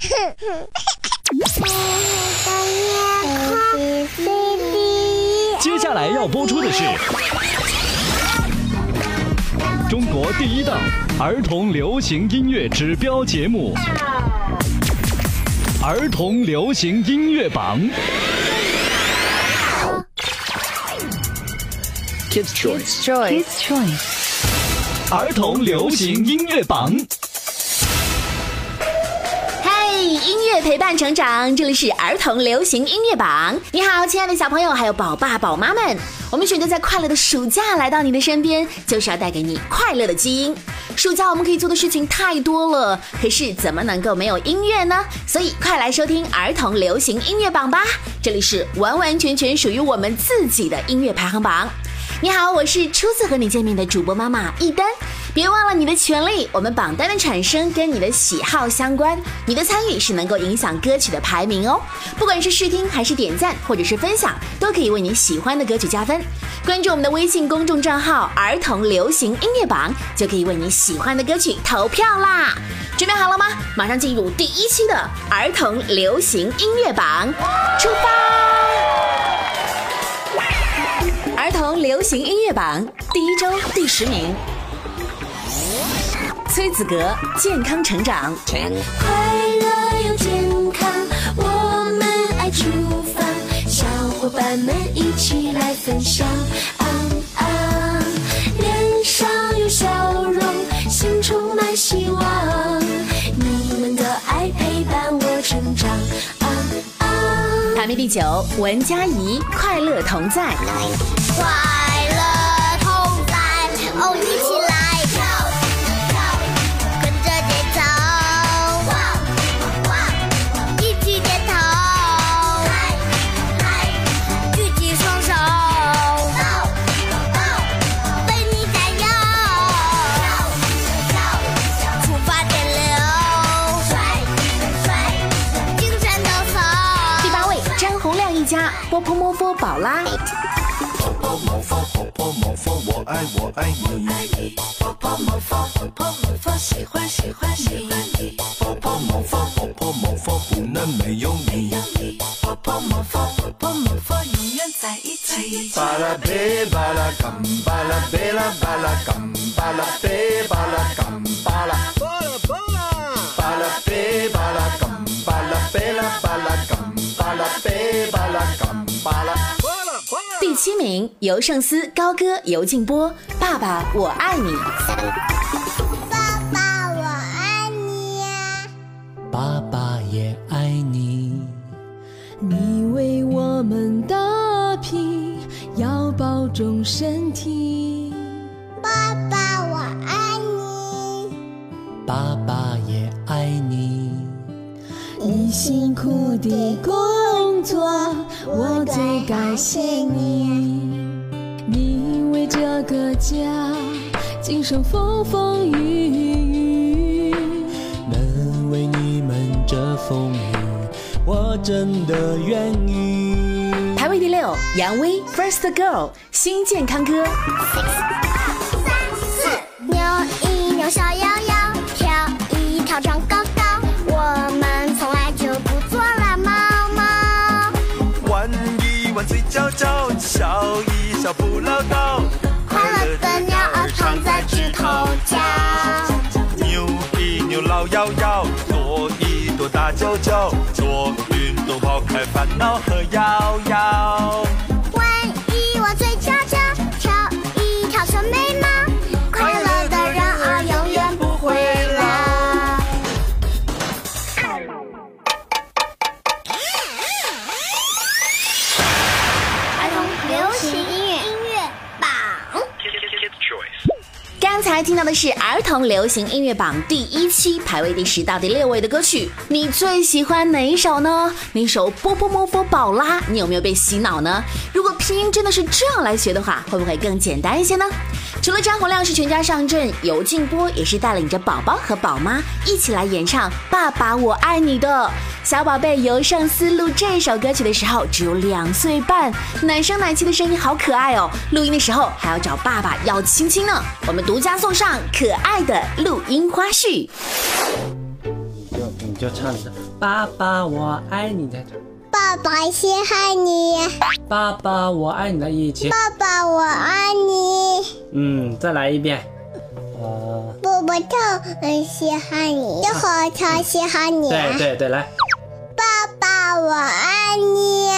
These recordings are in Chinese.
接下来要播出的是中国第一档儿童流行音乐指标节目《儿童流行音乐榜》。Kids Choice。Choice，choice。儿童流行音乐榜。音乐陪伴成长，这里是儿童流行音乐榜。你好，亲爱的小朋友，还有宝爸宝妈们，我们选择在快乐的暑假来到你的身边，就是要带给你快乐的基因。暑假我们可以做的事情太多了，可是怎么能够没有音乐呢？所以快来收听儿童流行音乐榜吧，这里是完完全全属于我们自己的音乐排行榜。你好，我是初次和你见面的主播妈妈一丹。别忘了你的权利，我们榜单的产生跟你的喜好相关，你的参与是能够影响歌曲的排名哦。不管是试听还是点赞或者是分享，都可以为你喜欢的歌曲加分。关注我们的微信公众账号“儿童流行音乐榜”，就可以为你喜欢的歌曲投票啦。准备好了吗？马上进入第一期的儿童流行音乐榜，出发！儿童流行音乐榜第一周第十名，崔子格《健康成长》。快乐又健康，我们爱厨房，小伙伴们一起来分享。啊啊，脸上有笑容，心充满希望，你们的爱陪伴我成长。啊啊，排名第九，文佳怡《快乐同在》。快乐同在，哦，爱我爱你。婆婆摩佛，婆婆摩佛，喜欢喜欢喜欢你。婆婆摩佛，婆婆摩佛，不能没有你。没有你婆婆摩佛，婆婆摩佛，永远在一起。巴拉贝巴拉干巴拉贝拉巴拉干巴拉贝巴拉干巴拉。巴拉贝巴拉干巴拉贝拉巴拉干七名，尤胜思高歌尤静波《爸爸我爱你》。爸爸，我爱你呀！爸爸也爱你。你为我们打拼，要保重身体。爸爸，我爱你。爸爸也爱你。你辛苦的工作，我最感谢你。你为这个家经受风风雨雨。能为你们遮风雨，我真的愿意。排位第六，杨威《First Girl》新健康歌。扭一扭小腰腰，跳一跳长高一弯嘴角角，笑一笑不唠叨。快乐的鸟儿躺在枝头叫。扭一扭老摇摇，跺一跺大脚脚，做运动抛开烦恼和摇摇。到的是儿童流行音乐榜第一期排位第十到第六位的歌曲，你最喜欢哪一首呢？那首《波波摩波宝拉》，你有没有被洗脑呢？如果拼音真的是这样来学的话，会不会更简单一些呢？除了张洪亮是全家上阵，尤静波也是带领着宝宝和宝妈一起来演唱《爸爸我爱你》的。小宝贝尤胜思录这首歌曲的时候只有两岁半，奶声奶气的声音好可爱哦。录音的时候还要找爸爸要亲亲呢。我们独家送上可爱的录音花絮。你就你就唱一下爸爸我爱你，再唱爸爸稀罕你，爸爸我爱你的一起，爸爸我爱你，嗯，再来一遍，呃，波波超很稀罕你，小火超喜欢你，对对对，来，爸爸我爱你，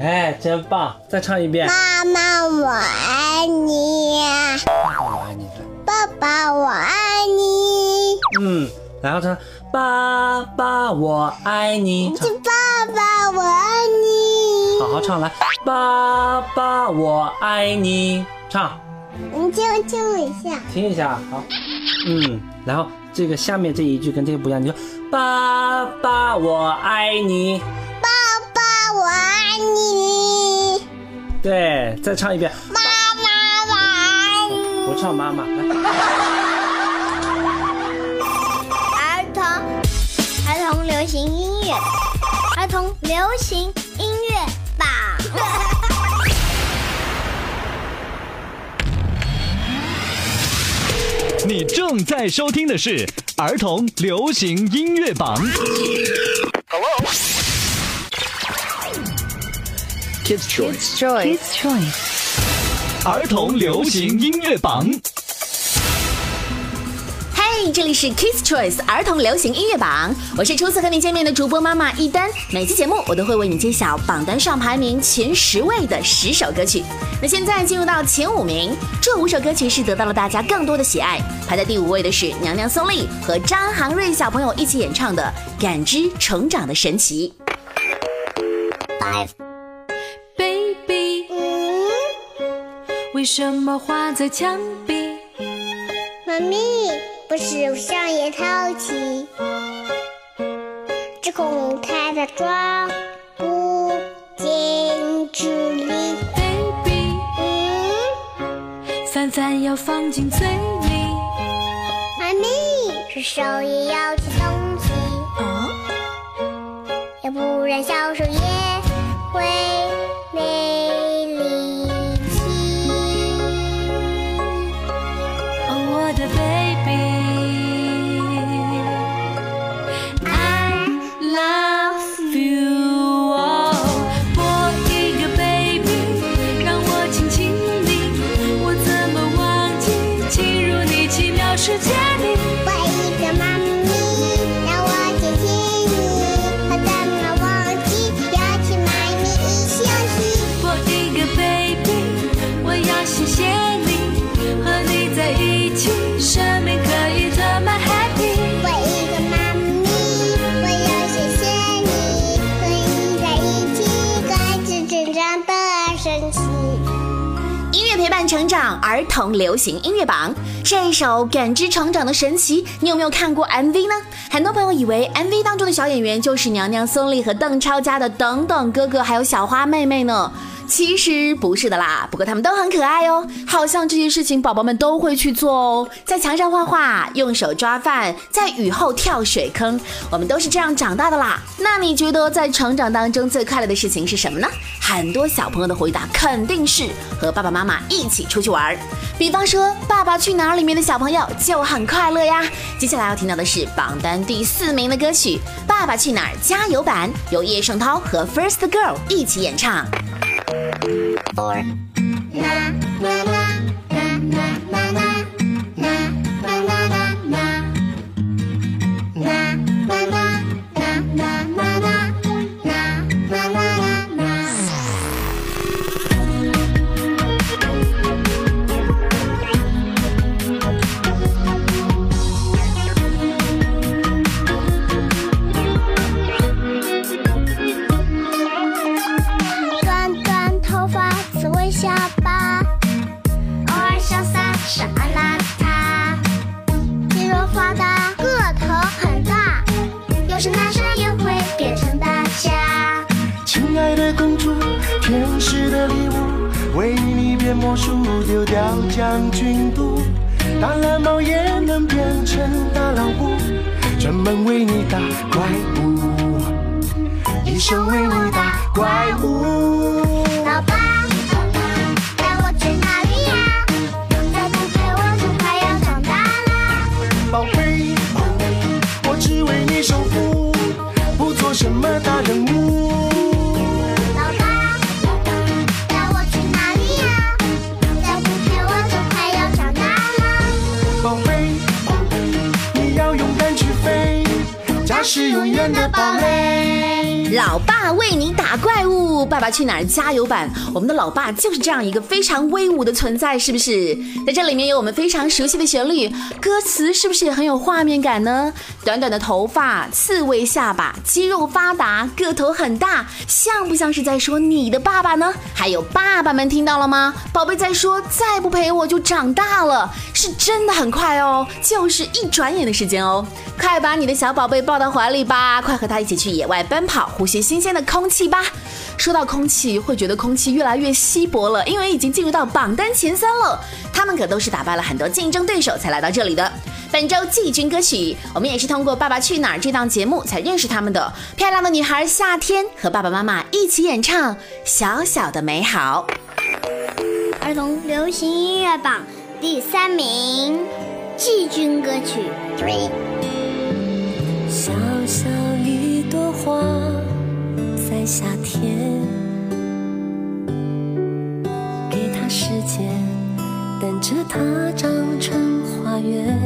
哎，真棒，再唱一遍，妈妈我爱你，爸爸我爱你，爸爸我爱你，嗯，然后唱爸爸我爱你，唱爸爸我爱你，好好唱来，爸爸我爱你，唱。你听听一下，听一下，好，嗯，然后这个下面这一句跟这个不一样，你说爸爸我爱你，爸爸我爱你，对，再唱一遍，妈妈我爱你。不唱妈妈，来，行音乐，儿童流行音乐榜。你正在收听的是儿童流行音乐榜。Hello。Kids Choice Kids Choice，儿童流行音乐榜。嘿，这里是 Kids Choice 儿童流行音乐榜，我是初次和你见面的主播妈妈一丹。每期节目我都会为你揭晓榜单上排名前十位的十首歌曲。那现在进入到前五名，这五首歌曲是得到了大家更多的喜爱。排在第五位的是娘娘松丽和张航瑞小朋友一起演唱的《感知成长的神奇》。baby，为什么画在墙壁？妈咪，不是上也淘气，只恐太大装不进智力。baby，嗯，饭饭要放进嘴里。妈咪，是手也要吃东西，哦，要不然小手也会没世界儿童流行音乐榜这一首《感知成长的神奇》，你有没有看过 MV 呢？很多朋友以为 MV 当中的小演员就是娘娘孙俪和邓超家的等等哥哥，还有小花妹妹呢。其实不是的啦，不过他们都很可爱哦，好像这些事情宝宝们都会去做哦，在墙上画画，用手抓饭，在雨后跳水坑，我们都是这样长大的啦。那你觉得在成长当中最快乐的事情是什么呢？很多小朋友的回答肯定是和爸爸妈妈一起出去玩儿，比方说《爸爸去哪儿》里面的小朋友就很快乐呀。接下来要听到的是榜单第四名的歌曲《爸爸去哪儿》加油版，由叶圣涛和 First Girl 一起演唱。短魔术，丢掉将军肚。大蓝猫也能变成大老虎，专门为你打怪物，一生为你打怪物。要勇敢去飞，家是永远的堡垒。老爸为你打怪物，《爸爸去哪儿》加油版，我们的老爸就是这样一个非常威武的存在，是不是？在这里面有我们非常熟悉的旋律，歌词是不是也很有画面感呢？短短的头发，刺猬下巴，肌肉发达，个头很大，像不像是在说你的爸爸呢？还有爸爸们听到了吗？宝贝在说再不陪我就长大了，是真的很快哦，就是一转眼的时间哦。快把你的小宝贝抱到怀里吧，快和他一起去野外奔跑，呼吸新鲜的空气吧。说到空气，会觉得空气越来越稀薄了，因为已经进入到榜单前三了。他们可都是打败了很多竞争对手才来到这里的。本周季军歌曲，我们也是通过《爸爸去哪儿》这档节目才认识他们的。漂亮的女孩夏天和爸爸妈妈一起演唱《小小的美好》。儿童流行音乐榜第三名，季军歌曲。Three。夏天，给他时间，等着它长成花园。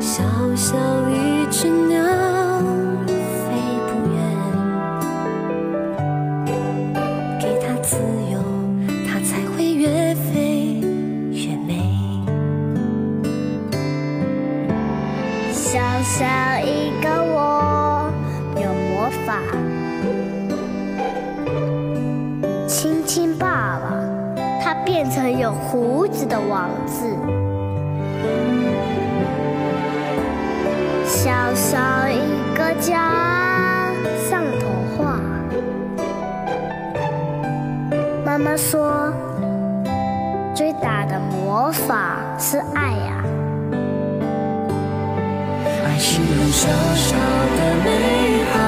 小小妈妈说，最大的魔法是爱呀、爱是用小小的美好，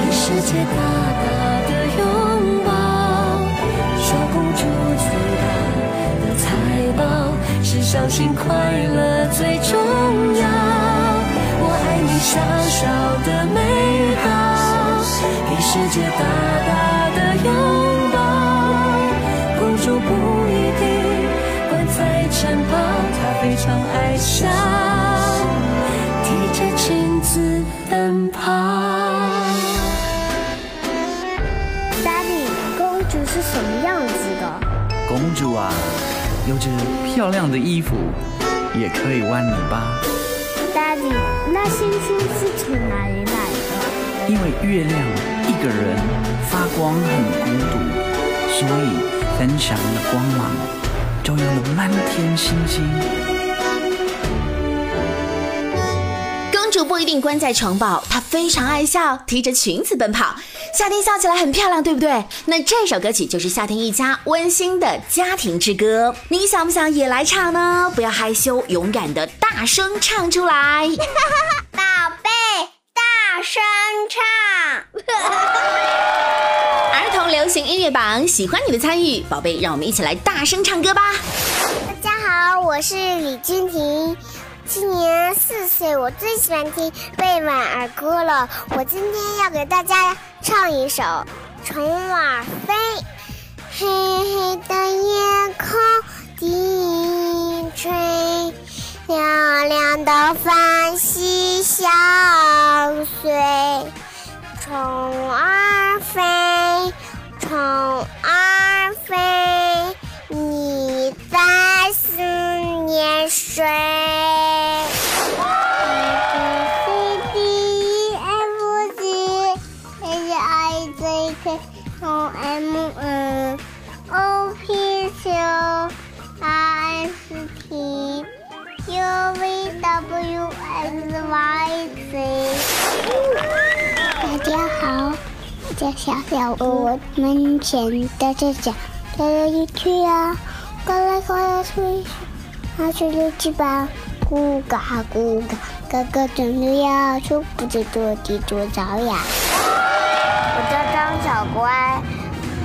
给世界大大的拥抱。小公主最大的财宝是相信快乐最重要。我爱你，小小的美好，给世界大大她非常爱笑。提着裙子奔跑。Daddy，公主是什么样子的？公主啊，有着漂亮的衣服，也可以弯尾巴。Daddy，那星星是从哪里来的？因为月亮一个人发光很孤独，所以分享了光芒，就有了满天星星。不一定关在城堡，她非常爱笑，提着裙子奔跑。夏天笑起来很漂亮，对不对？那这首歌曲就是夏天一家温馨的家庭之歌，你想不想也来唱呢？不要害羞，勇敢的大声唱出来。宝贝，大声唱！儿童流行音乐榜，喜欢你的参与，宝贝，让我们一起来大声唱歌吧。大家好，我是李君婷，今年四岁，我最喜欢听贝婉儿歌了。我今天要给大家唱一首《虫儿飞》。黑黑的夜空低垂，亮亮的繁星相随。虫儿飞，虫儿飞，你在思念谁大家好，我叫小小屋，我门前的这脚跳来一去呀，快来快来吹，拿出了翅膀，咕嘎咕嘎，哥哥准备要出，不知多地多着呀。我叫张小乖，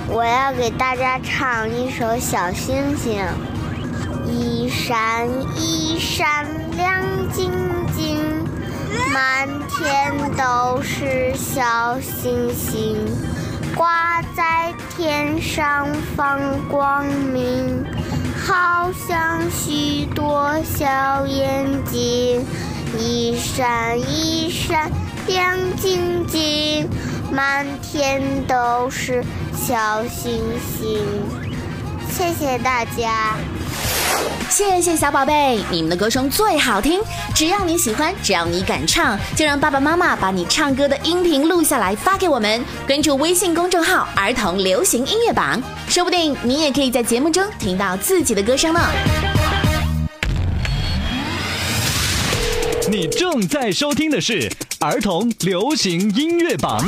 我要给大家唱一首《小星星》。一闪一闪亮晶满天都是小星星，挂在天上放光明，好像许多小眼睛，一闪一闪亮晶晶，满天都是小星星。谢谢大家。谢谢小宝贝，你们的歌声最好听。只要你喜欢，只要你敢唱，就让爸爸妈妈把你唱歌的音频录下来发给我们。关注微信公众号“儿童流行音乐榜”，说不定你也可以在节目中听到自己的歌声呢。你正在收听的是儿童流行音乐榜。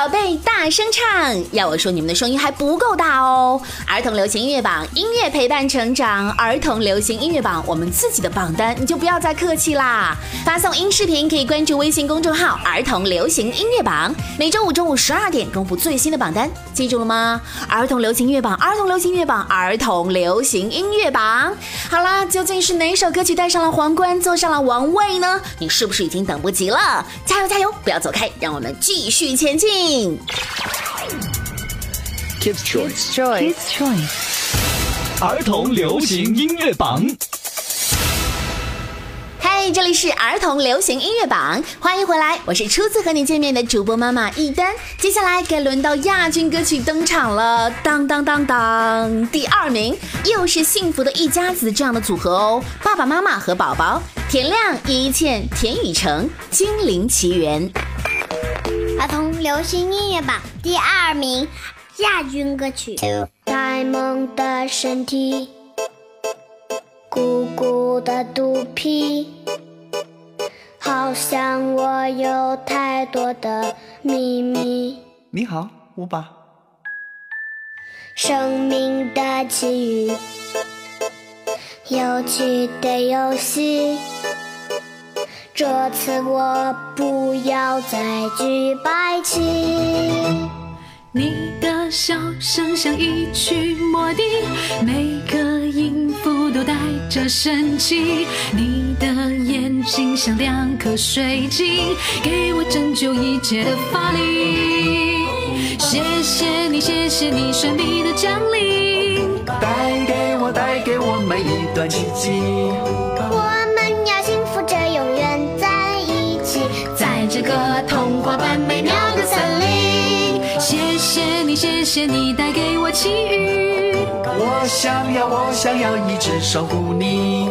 宝贝，大声唱！要我说，你们的声音还不够大哦。儿童流行音乐榜，音乐陪伴成长。儿童流行音乐榜，我们自己的榜单，你就不要再客气啦。发送音视频可以关注微信公众号“儿童流行音乐榜”，每周五中午十二点公布最新的榜单，记住了吗？儿童流行音乐榜，儿童流行音乐榜，儿童流行音乐榜。好啦，究竟是哪首歌曲戴上了皇冠，坐上了王位呢？你是不是已经等不及了？加油加油，不要走开，让我们继续前进。Kids Choice. Kids Choice. 儿童流行音乐榜。嗨，这里是儿童流行音乐榜，欢迎回来，我是初次和你见面的主播妈妈一丹。接下来该轮到亚军歌曲登场了，当当当当，第二名又是幸福的一家子这样的组合哦，爸爸妈妈和宝宝，田亮、叶一茜、田雨成，《精灵奇缘》。儿童流行音乐榜第二名，亚军歌曲《呆萌的身体》，鼓鼓的肚皮，好像我有太多的秘密。你好，乌巴。生命的奇遇，有趣的游戏。这次我不要再举白旗。你的笑声像一曲魔笛，每个音符都带着神奇。你的眼睛像两颗水晶，给我拯救一切的法力。谢谢你，谢谢你神秘的降临，带给我，带给我每一段奇迹。这个童话般美妙的森林。谢谢你，谢谢你带给我奇遇。我想要，我想要一直守护你。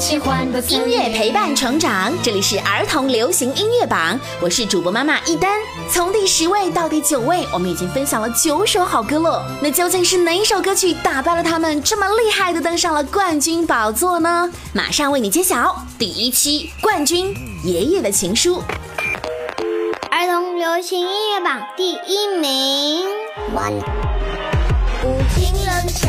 魔法般奇幻的音乐陪伴成长，这里是儿童流行音乐榜，我是主播妈妈一丹。从第十位到第九位，我们已经分享了九首好歌了。那究竟是哪一首歌曲打败了他们，这么厉害的登上了冠军宝座呢？马上为你揭晓，第一期冠军《爷爷的情书》。儿童流行音乐榜第一名。无情冷笑，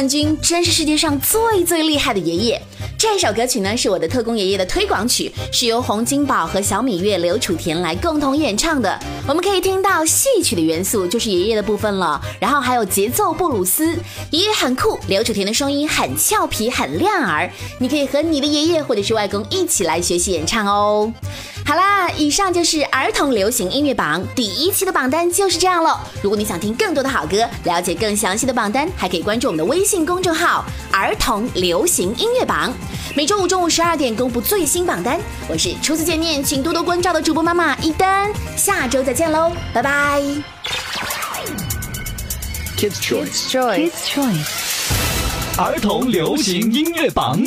冠军，真是世界上最最厉害的爷爷。这首歌曲呢是我的特工爷爷的推广曲，是由洪金宝和小米月、刘楚田来共同演唱的。我们可以听到戏曲的元素，就是爷爷的部分了，然后还有节奏布鲁斯。爷爷很酷，刘楚田的声音很俏皮、很亮耳，你可以和你的爷爷或者是外公一起来学习演唱哦。好啦，以上就是儿童流行音乐榜第一期的榜单就是这样了。如果你想听更多的好歌，了解更详细的榜单，还可以关注我们的微信公众号“儿童流行音乐榜”。每周五中午十二点公布最新榜单。我是初次见面请多多关照的主播妈妈一丹，下周再见喽，拜拜。Kids Choice Kids Choice. 儿童流行音乐榜。